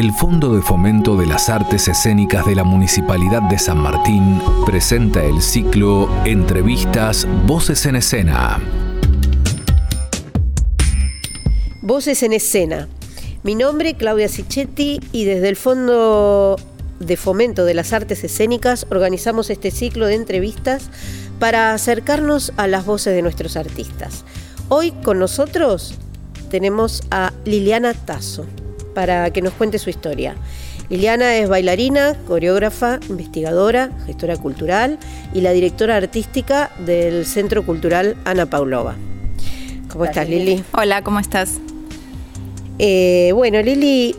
el Fondo de Fomento de las Artes Escénicas de la Municipalidad de San Martín presenta el ciclo Entrevistas Voces en Escena. Voces en Escena. Mi nombre, Claudia Sichetti, y desde el Fondo de Fomento de las Artes Escénicas organizamos este ciclo de entrevistas para acercarnos a las voces de nuestros artistas. Hoy con nosotros tenemos a Liliana Tazo para que nos cuente su historia. Liliana es bailarina, coreógrafa, investigadora, gestora cultural y la directora artística del Centro Cultural Ana Paulova. ¿Cómo estás, Lili? Hola, ¿cómo estás? Eh, bueno, Lili,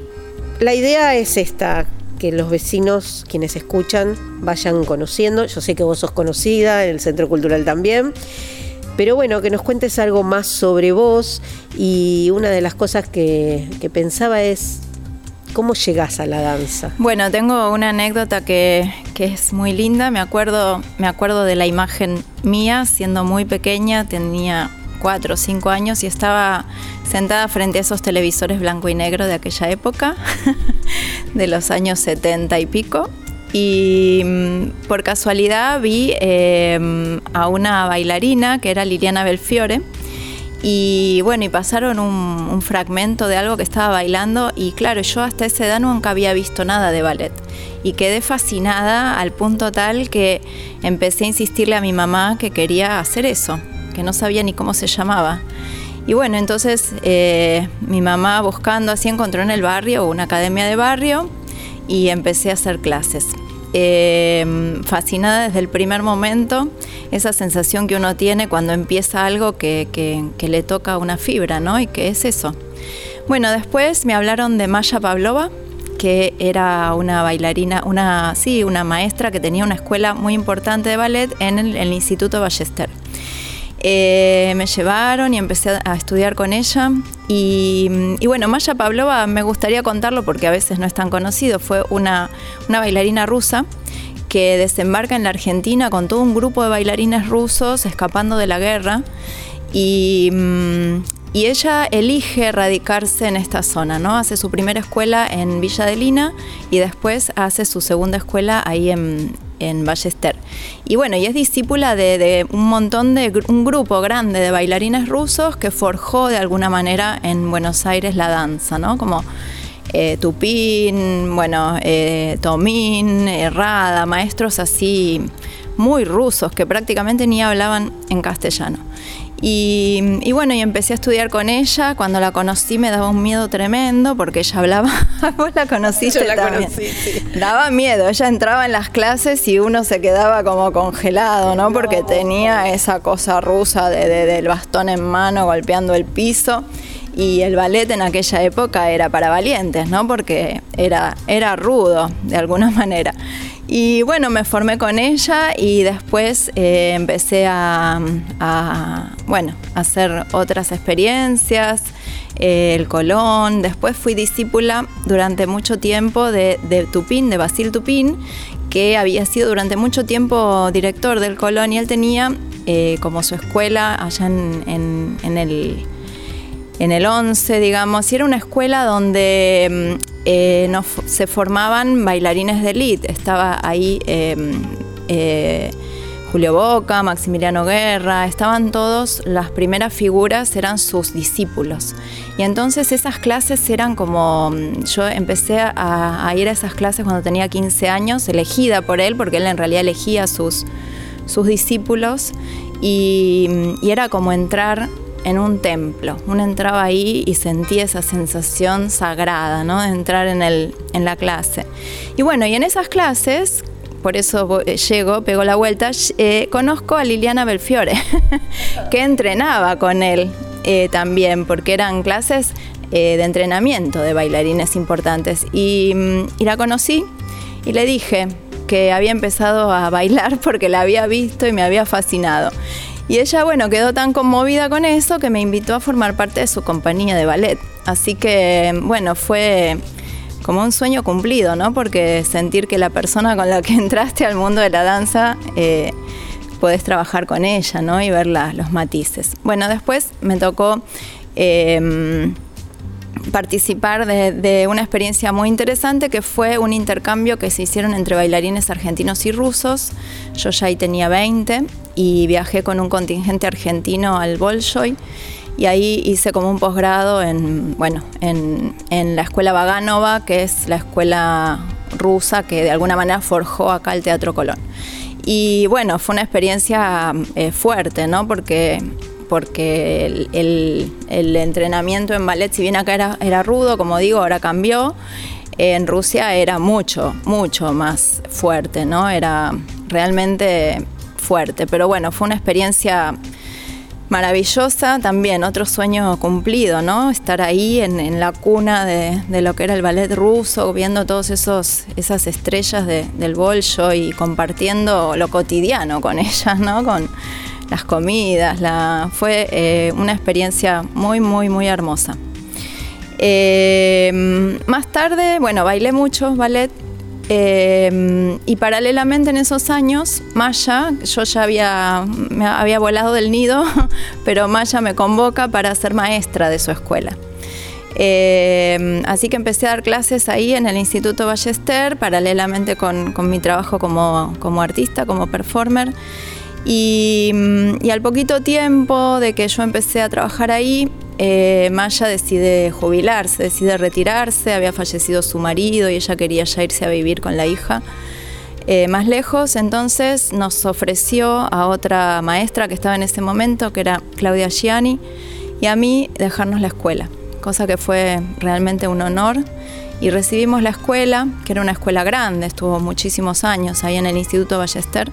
la idea es esta, que los vecinos, quienes escuchan, vayan conociendo. Yo sé que vos sos conocida, en el Centro Cultural también. Pero bueno, que nos cuentes algo más sobre vos y una de las cosas que, pensaba es ¿Cómo llegás a la danza? Bueno, tengo una anécdota que, que, es muy linda. Me acuerdo, me acuerdo de la imagen mía siendo muy pequeña, tenía cuatro o cinco años y estaba sentada frente a esos televisores blanco y negro de aquella época, de los años 70 y pico y mm, por casualidad vi em, a una bailarina que era Liliana Belfiore y bueno, y pasaron un, fragmento de algo que estaba bailando y claro, yo hasta esa edad nunca había visto nada de ballet y quedé fascinada al punto tal que empecé a insistirle a mi mamá que quería hacer eso, que no sabía ni cómo se llamaba. Y bueno, entonces eh, mi mamá buscando así encontró en el barrio una academia de barrio y empecé a hacer clases. Eh, fascinada desde el primer momento, esa sensación que uno tiene cuando empieza algo que, que, le toca una fibra, ¿no? Y que es eso. Bueno, después me hablaron de Maya Pavlova, que era una bailarina, una, sí, una maestra que tenía una escuela muy importante de ballet en el Instituto Ballester. Eh, me llevaron y empecé a estudiar con ella. Y, bueno, Maya Pavlova me gustaría contarlo porque a veces no es tan conocido. Fue una, bailarina rusa que desembarca en la Argentina con todo un grupo de bailarines rusos escapando de la guerra. Y, mm, y ella elige radicarse en esta zona, ¿no? Hace su primera escuela en Villa de Lina y después hace su segunda escuela ahí en, en Ballester. Y bueno, y es discípula de, un montón de, un grupo grande de bailarines rusos que forjó de alguna manera en Buenos Aires la danza, ¿no? Como eh, Tupín, bueno, eh, Tomín, Errada, maestros así muy rusos que prácticamente ni hablaban en castellano. Y, bueno, y empecé a estudiar con ella. Cuando la conocí me daba un miedo tremendo porque ella hablaba. Vos la conociste Yo la también. Conocí, sí. Daba miedo. Ella entraba en las clases y uno se quedaba como congelado, ¿no? Porque tenía esa cosa rusa de, del bastón en mano golpeando el piso. Y el ballet en aquella época era para valientes, ¿no? Porque era, era rudo de alguna manera. Y bueno, me formé con ella y después eh, empecé a, bueno, hacer otras experiencias, eh, el Colón. Después fui discípula durante mucho tiempo de, Tupín, de Basil Tupín, que había sido durante mucho tiempo director del Colón y él tenía eh, como su escuela allá en el en el 11, digamos, y era una escuela donde mm, eh, se formaban bailarines de elite. Estaba ahí em, eh, Julio Boca, Maximiliano Guerra, estaban todos, las primeras figuras eran sus discípulos. Y entonces esas clases eran como, mm, yo empecé a, ir a esas clases cuando tenía 15 años, elegida por él, porque él en realidad elegía sus, sus discípulos, y, mm, y era como entrar en un templo. Uno entraba ahí y sentía esa sensación sagrada, ¿no? De entrar en, el, en la clase. Y bueno, y en esas clases, por eso eh, llego, pego la vuelta, eh, conozco a Liliana Belfiore, que entrenaba con él eh, también, porque eran clases de entrenamiento de bailarines importantes. Y, mm, y la conocí y le dije que había empezado a bailar porque la había visto y me había fascinado. Y ella, bueno, quedó tan conmovida con eso que me invitó a formar parte de su compañía de ballet. Así que, bueno, fue como un sueño cumplido, ¿no? Porque sentir que la persona con la que entraste al mundo de la danza, eh, podés trabajar con ella, ¿no? Y ver los matices. Bueno, después me tocó em, participar de, una experiencia muy interesante que fue un intercambio que se hicieron entre bailarines argentinos y rusos. Yo ya ahí tenía 20 y viajé con un contingente argentino al Bolshoi y ahí hice como un posgrado en, bueno, en, la escuela Vaganova, que es la escuela rusa que de alguna manera forjó acá el Teatro Colón. Y bueno, fue una experiencia eh, fuerte, ¿no? Porque porque el, entrenamiento en ballet, si bien acá era, rudo, como digo, ahora cambió, en Rusia era mucho, mucho más fuerte, ¿no? Era realmente fuerte. Pero bueno, fue una experiencia maravillosa, también otro sueño cumplido, ¿no? Estar ahí en, la cuna de, lo que era el ballet ruso, viendo todas esas estrellas del bolso y compartiendo lo cotidiano con ellas, ¿no? Con, las comidas, la, fue eh, una experiencia muy, muy, muy hermosa. Eh, más tarde, bueno, bailé mucho ballet eh, y paralelamente en esos años, Maya, yo ya había, había volado del nido, pero Maya me convoca para ser maestra de su escuela. así que empecé a dar clases ahí en el Instituto Ballester, paralelamente con, con mi trabajo como, como artista, como performer. Mm, y, al poquito tiempo de que yo empecé a trabajar ahí, eh, Maya decide jubilarse, decide retirarse, había fallecido su marido y ella quería ya irse a vivir con la hija eh, más lejos, entonces nos ofreció a otra maestra que estaba en ese momento, que era Claudia Gianni, y a mí dejarnos la escuela, cosa que fue realmente un honor. Y recibimos la escuela, que era una escuela grande, estuvo muchísimos años ahí en el Instituto Ballester.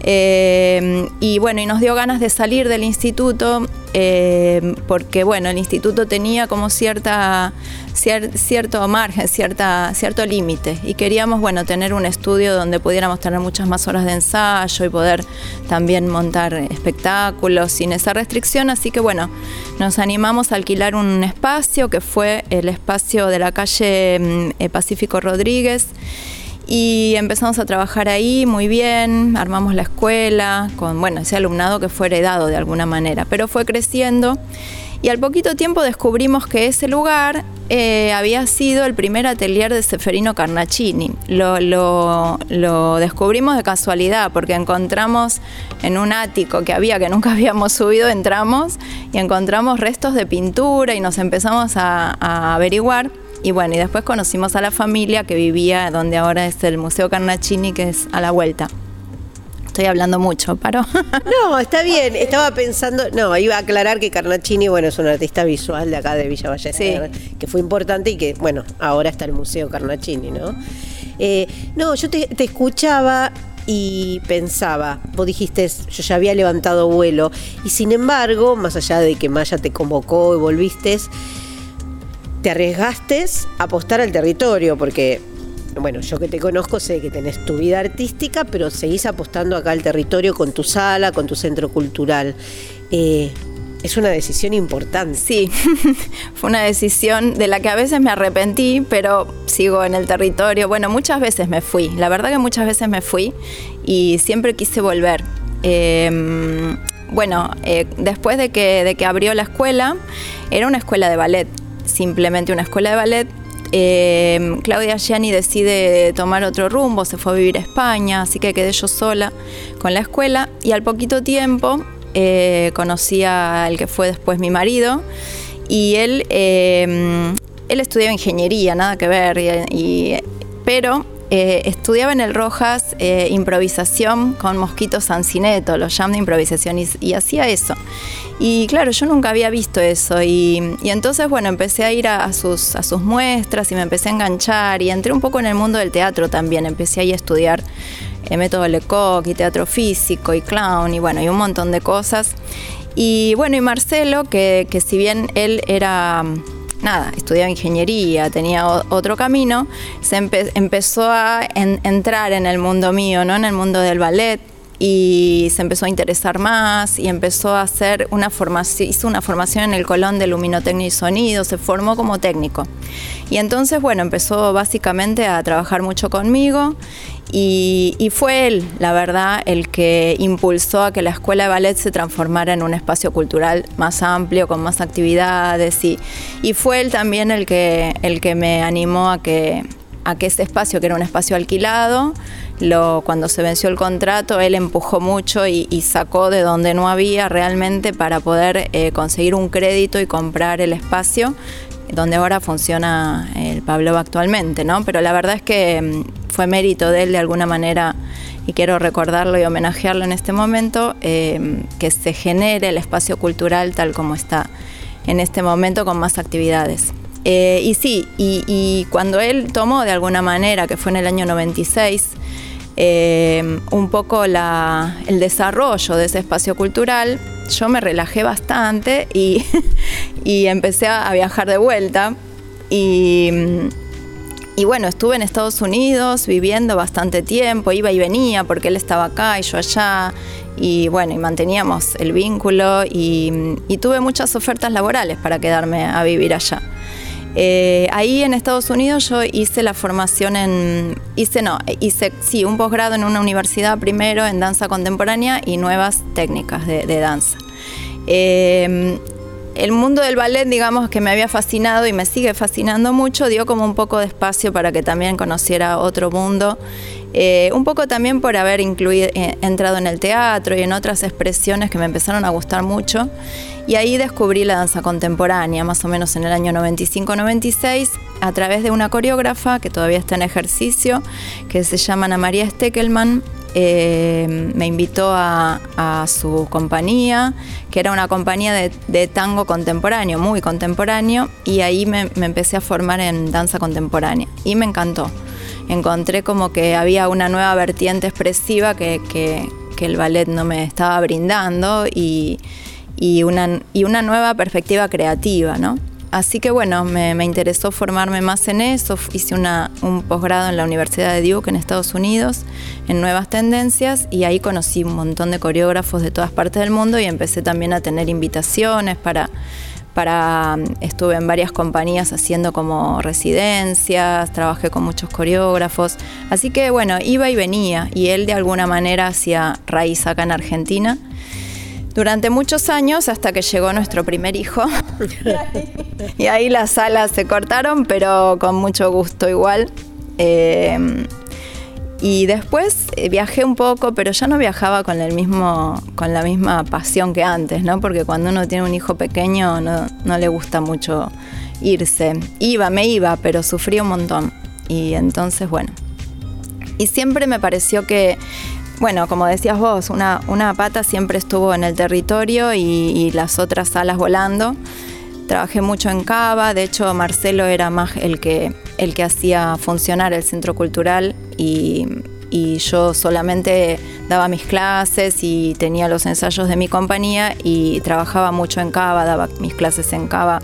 Eh, y bueno, y nos dio ganas de salir del instituto eh, porque bueno, el instituto tenía como cierta, cierto margen, cierta, cierto límite. Y queríamos bueno, tener un estudio donde pudiéramos tener muchas más horas de ensayo y poder también montar espectáculos sin esa restricción, así que bueno, nos animamos a alquilar un espacio que fue el espacio de la calle mm, eh, Pacífico Rodríguez y empezamos a trabajar ahí muy bien, armamos la escuela con, bueno, ese alumnado que fue heredado de alguna manera, pero fue creciendo y al poquito tiempo descubrimos que ese lugar eh, había sido el primer atelier de Seferino Carnacini. Lo, lo, descubrimos de casualidad porque encontramos en un ático que había que nunca habíamos subido, entramos y encontramos restos de pintura y nos empezamos a averiguar y bueno, y después conocimos a la familia que vivía donde ahora es el Museo Carnacini, que es a la vuelta. Estoy hablando mucho, ¿paro? No, está bien. Estaba pensando, no, iba a aclarar que Carnacini, bueno, es un artista visual de acá de Villa Ballester, que fue importante y que, bueno, ahora está el Museo Carnacini, ¿no? Eh, no, yo te, te escuchaba y pensaba, vos dijiste, yo ya había levantado vuelo, y sin embargo, más allá de que Maya te convocó y volviste, te arriesgaste a apostar al territorio, porque, bueno, yo que te conozco sé que tenés tu vida artística, pero seguís apostando acá al territorio con tu sala, con tu centro cultural. Eh, es una decisión importante. Sí, fue una decisión de la que a veces me arrepentí, pero sigo en el territorio. Bueno, muchas veces me fui, la verdad que muchas veces me fui y siempre quise volver. Em, bueno, eh, después de que, de que abrió la escuela, era una escuela de ballet simplemente una escuela de ballet. Eh, Claudia Gianni decide tomar otro rumbo, se fue a vivir a España, así que quedé yo sola con la escuela y al poquito tiempo eh, conocí al que fue después mi marido y él, eh, él estudiaba ingeniería, nada que ver, pero estudiaba en el Rojas improvisación con Mosquito Sancineto, los jam de improvisación, y, hacía eso. Y claro, yo nunca había visto eso y, entonces, bueno, empecé a ir a, sus, a sus muestras y me empecé a enganchar y entré un poco en el mundo del teatro también, empecé ahí a estudiar el eh, método Lecoq y teatro físico y clown y bueno, y un montón de cosas. Y bueno, y Marcelo, que, que si bien él era nada, estudiaba ingeniería, tenía otro camino, se empezó a entrar en el mundo mío, ¿no? En el mundo del ballet, y se empezó a interesar más y empezó a hacer una formación, hizo una formación en el Colón de Luminotecnia y Sonido, se formó como técnico. Y entonces, bueno, empezó básicamente a trabajar mucho conmigo y, fue él, la verdad, el que impulsó a que la escuela de ballet se transformara en un espacio cultural más amplio, con más actividades y, y fue él también el que, el que me animó a que, a que ese espacio, que era un espacio alquilado, lo, cuando se venció el contrato, él empujó mucho y, sacó de donde no había realmente para poder eh, conseguir un crédito y comprar el espacio donde ahora funciona el Pablo actualmente, ¿no? Pero la verdad es que mm, fue mérito de él de alguna manera y quiero recordarlo y homenajearlo en este momento, eh, que se genere el espacio cultural tal como está en este momento con más actividades. Eh, y sí, y, cuando él tomó de alguna manera, que fue en el año 96, eh, un poco el desarrollo de ese espacio cultural, yo me relajé bastante y, empecé a, viajar de vuelta. Y, y, bueno, estuve en Estados Unidos viviendo bastante tiempo, iba y venía porque él estaba acá y yo allá. Y bueno, y manteníamos el vínculo y tuve muchas ofertas laborales para quedarme a vivir allá. Eh, ahí en Estados Unidos yo hice la formación en, hice no, hice sí, un posgrado en una universidad primero en danza contemporánea y nuevas técnicas de, danza. Eh, el mundo del ballet, digamos, que me había fascinado y me sigue fascinando mucho, dio como un poco de espacio para que también conociera otro mundo. Eh, un poco también por haber incluido, entrado en el teatro y en otras expresiones que me empezaron a gustar mucho. Y ahí descubrí la danza contemporánea, más o menos en el año 95-96, a través de una coreógrafa que todavía está en ejercicio, que se llama Ana María Steckelman. Eh, me invitó a, su compañía, que era una compañía de, tango contemporáneo, muy contemporáneo, y ahí me, empecé a formar en danza contemporánea. Y me encantó. Encontré como que había una nueva vertiente expresiva que, que el ballet no me estaba brindando y, y una, y una nueva perspectiva creativa, ¿no? Así que bueno, me, interesó formarme más en eso. Hice una, un posgrado en la Universidad de Duke en Estados Unidos en nuevas tendencias y ahí conocí un montón de coreógrafos de todas partes del mundo y empecé también a tener invitaciones para, para estuve en varias compañías haciendo como residencias, trabajé con muchos coreógrafos. Así que bueno, iba y venía y él de alguna manera hacía raíz acá en Argentina durante muchos años hasta que llegó nuestro primer hijo. y ahí las alas se cortaron, pero con mucho gusto igual. Eh, y después eh, viajé un poco, pero ya no viajaba con el mismo, con la misma pasión que antes, ¿no? Porque cuando uno tiene un hijo pequeño no, no le gusta mucho irse. Iba, me iba, pero sufrí un montón. Y entonces, bueno. Y siempre me pareció que bueno, como decías vos, una, una pata siempre estuvo en el territorio y, las otras alas volando. Trabajé mucho en Cava, de hecho Marcelo era más el que, el que hacía funcionar el centro cultural y, y yo solamente daba mis clases y tenía los ensayos de mi compañía y trabajaba mucho en Cava, daba mis clases en Cava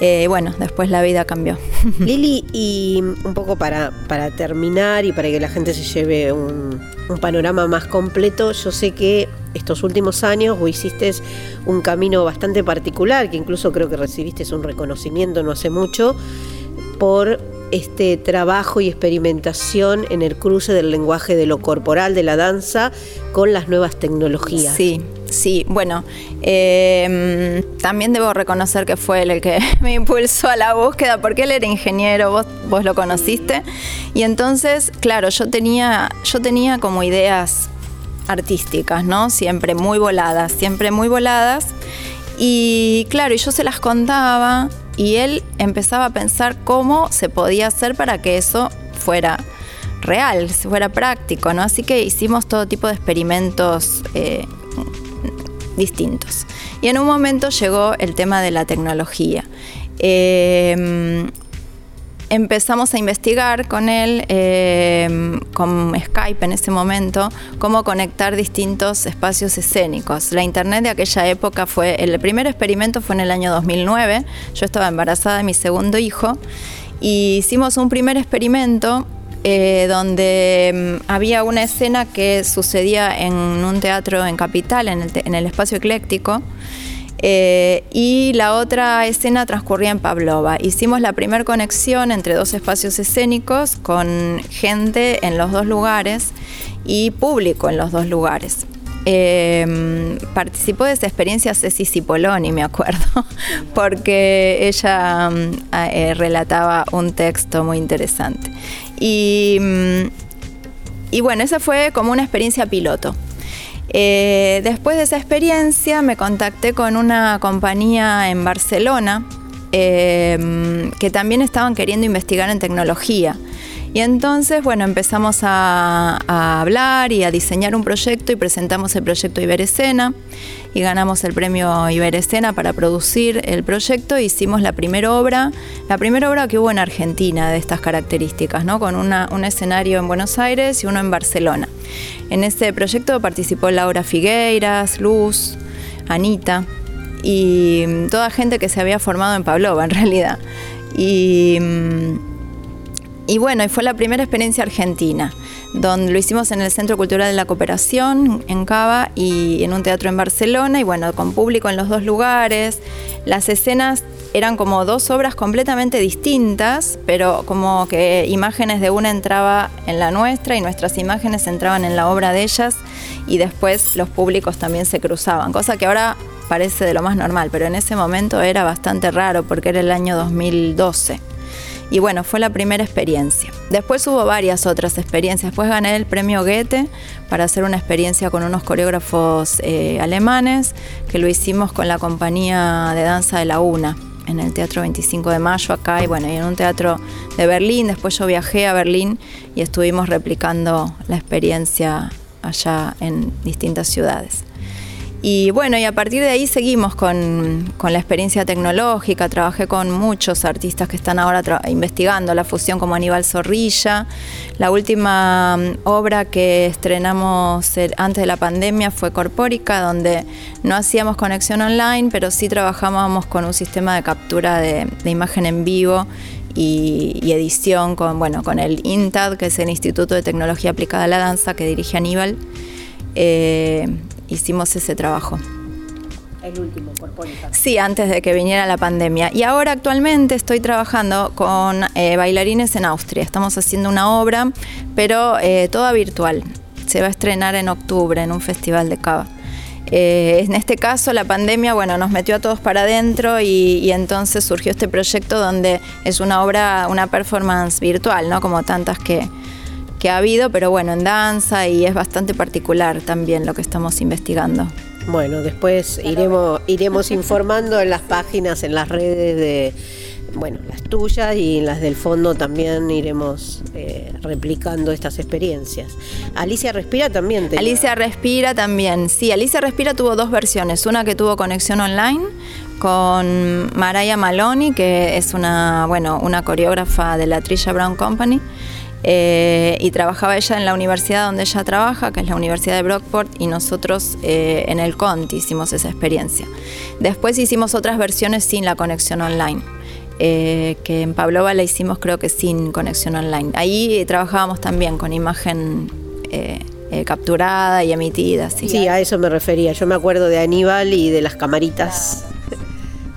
eh, bueno, después la vida cambió. Lili, y un poco para, para terminar y para que la gente se lleve un, panorama más completo, yo sé que estos últimos años vos hiciste un camino bastante particular, que incluso creo que recibiste un reconocimiento no hace mucho, por este trabajo y experimentación en el cruce del lenguaje de lo corporal de la danza con las nuevas tecnologías. Sí, sí, bueno, em, también debo reconocer que fue él el que me impulsó a la búsqueda, porque él era ingeniero, vos, vos lo conociste, y entonces, claro, yo tenía, yo tenía como ideas artísticas, ¿no? Siempre muy voladas, siempre muy voladas. Y claro, yo se las contaba y él empezaba a pensar cómo se podía hacer para que eso fuera real, fuera práctico, ¿no? Así que hicimos todo tipo de experimentos eh, distintos. Y en un momento llegó el tema de la tecnología. Eh, empezamos a investigar con él, em, con Skype en ese momento, cómo conectar distintos espacios escénicos. La internet de aquella época fue, el primer experimento fue en el año 2009, yo estaba embarazada de mi segundo hijo, y hicimos un primer experimento eh, donde mm, había una escena que sucedía en un teatro en Capital, en el, en el espacio ecléctico. Eh, y la otra escena transcurría en Pavlova. Hicimos la primera conexión entre dos espacios escénicos con gente en los dos lugares y público en los dos lugares. Em, participó de esa experiencia Ceci Cipoloni, me acuerdo, porque ella mm, eh, relataba un texto muy interesante. Mm, y bueno, esa fue como una experiencia piloto. Eh, después de esa experiencia me contacté con una compañía en Barcelona em, que también estaban queriendo investigar en tecnología. Y entonces, bueno, empezamos a, hablar y a diseñar un proyecto y presentamos el proyecto Iberescena y ganamos el premio Iberescena para producir el proyecto. Hicimos la primera obra, la primera obra que hubo en Argentina de estas características, ¿no? Con un escenario en Buenos Aires y uno en Barcelona. En ese proyecto participó Laura Figueiras, Luz, Anita y toda gente que se había formado en Pavlova en realidad. Y mm, y bueno, fue la primera experiencia argentina, donde lo hicimos en el Centro Cultural de la Cooperación, en Cava, y en un teatro en Barcelona, y bueno, con público en los dos lugares. Las escenas eran como dos obras completamente distintas, pero como que imágenes de una entraba en la nuestra y nuestras imágenes entraban en la obra de ellas, y después los públicos también se cruzaban, cosa que ahora parece de lo más normal, pero en ese momento era bastante raro porque era el año 2012. Y bueno, fue la primera experiencia. Después hubo varias otras experiencias. Después gané el premio Goethe para hacer una experiencia con unos coreógrafos eh, alemanes, que lo hicimos con la compañía de danza de la UNA en el Teatro 25 de Mayo acá y bueno, y en un teatro de Berlín. Después yo viajé a Berlín y estuvimos replicando la experiencia allá en distintas ciudades. Y bueno, y a partir de ahí seguimos con, la experiencia tecnológica. Trabajé con muchos artistas que están ahora investigando la fusión como Aníbal Zorrilla. La última mm, obra que estrenamos antes de la pandemia fue Corpórica, donde no hacíamos conexión online, pero sí trabajábamos con un sistema de captura de, imagen en vivo y, edición con, bueno, con el INTAD, que es el Instituto de Tecnología Aplicada a la Danza que dirige Aníbal. Eh, hicimos ese trabajo. El último, por Sí, antes de que viniera la pandemia. Y ahora actualmente estoy trabajando con eh, bailarines en Austria. Estamos haciendo una obra, pero eh, toda virtual. Se va a estrenar en octubre en un festival de Cava. Eh, en este caso, la pandemia, bueno, nos metió a todos para adentro y, y, entonces surgió este proyecto donde es una obra, una performance virtual, ¿no? Como tantas que, que ha habido, pero bueno, en danza y es bastante particular también lo que estamos investigando. Bueno, después iremos, iremos informando en las páginas, en las redes de, bueno, las tuyas y en las del fondo también iremos eh, replicando estas experiencias. Alicia Respira también. Alicia Respira también, sí, Alicia Respira tuvo dos versiones, una que tuvo conexión online con Maraya Maloney, que es una, bueno, una coreógrafa de la Trisha Brown Company, eh, y trabajaba ella en la universidad donde ella trabaja, que es la Universidad de Brockport, y nosotros eh, en el Conti hicimos esa experiencia. Después hicimos otras versiones sin la conexión online. Eh, que en Pavlova la hicimos creo que sin conexión online. Ahí trabajábamos también con imagen capturada y emitida. ¿sí? sí, a eso me refería. Yo me acuerdo de Aníbal y de las camaritas.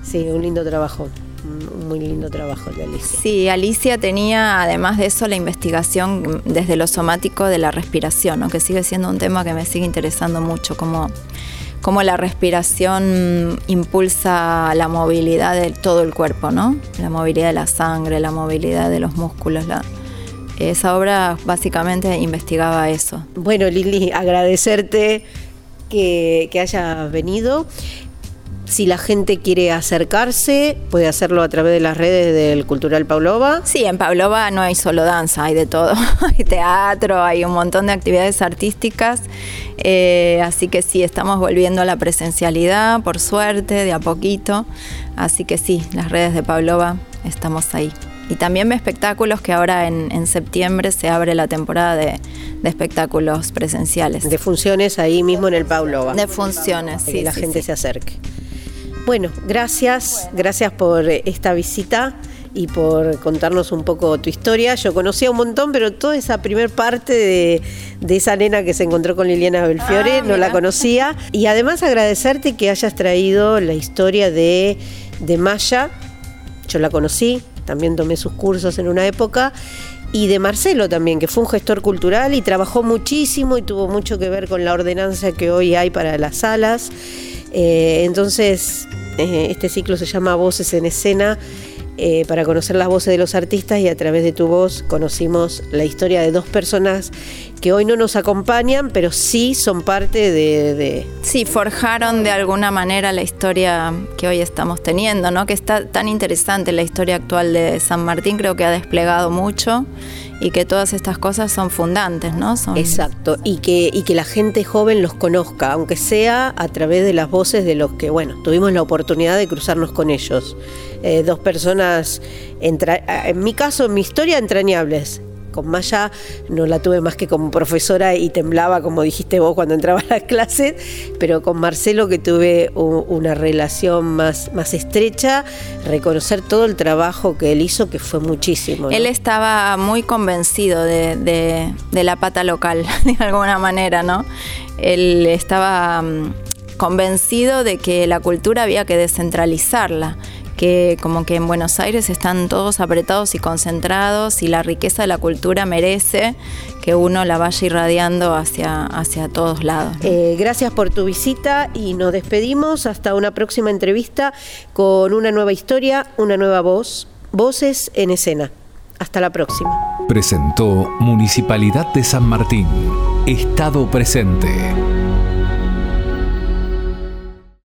Sí, un lindo trabajo muy lindo trabajo de Alicia. Sí, Alicia tenía además de eso la investigación desde lo somático de la respiración, que sigue siendo un tema que me sigue interesando mucho, como cómo la respiración impulsa la movilidad de todo el cuerpo, ¿no? La movilidad de la sangre, la movilidad de los músculos. esa obra básicamente investigaba eso. Bueno, Lili, agradecerte que, que hayas venido. Si la gente quiere acercarse, puede hacerlo a través de las redes del Cultural Paulova. Sí, en Paulova no hay solo danza, hay de todo. hay teatro, hay un montón de actividades artísticas. Eh, así que sí, estamos volviendo a la presencialidad, por suerte, de a poquito. Así que sí, las redes de Paulova estamos ahí. Y también espectáculos que ahora en, septiembre se abre la temporada de, espectáculos presenciales. De funciones ahí mismo en el Paulova. De funciones, sí. Que la gente se acerque. Bueno, gracias, gracias por esta visita y por contarnos un poco tu historia. Yo conocía un montón, pero toda esa primer parte de, esa nena que se encontró con Liliana Belfiore ah, no la conocía. Y además agradecerte que hayas traído la historia de, de Maya. Yo la conocí, también tomé sus cursos en una época y de Marcelo también, que fue un gestor cultural y trabajó muchísimo y tuvo mucho que ver con la ordenanza que hoy hay para las salas. Eh, entonces, eh, este ciclo se llama Voces en Escena. Eh, para conocer las voces de los artistas y a través de tu voz conocimos la historia de dos personas que hoy no nos acompañan, pero sí son parte de, de, Sí, forjaron de alguna manera la historia que hoy estamos teniendo, ¿no? Que está tan interesante la historia actual de San Martín, creo que ha desplegado mucho y que todas estas cosas son fundantes, ¿no? Exacto, y que, y que la gente joven los conozca, aunque sea a través de las voces de los que, bueno, tuvimos la oportunidad de cruzarnos con ellos. Eh, dos personas, en mi caso, en mi historia, entrañables, con Maya no la tuve más que como profesora y temblaba, como dijiste vos, cuando entraba a las clases, pero con Marcelo que tuve una relación más, más estrecha, reconocer todo el trabajo que él hizo, que fue muchísimo. Él estaba muy convencido de, la pata local, de alguna manera, ¿no? Él estaba mm, convencido de que la cultura había que descentralizarla que como que en Buenos Aires están todos apretados y concentrados y la riqueza de la cultura merece que uno la vaya irradiando hacia, hacia todos lados. Eh, gracias por tu visita y nos despedimos hasta una próxima entrevista con una nueva historia, una nueva voz, voces en escena. Hasta la próxima. Presentó Municipalidad de San Martín, Estado presente.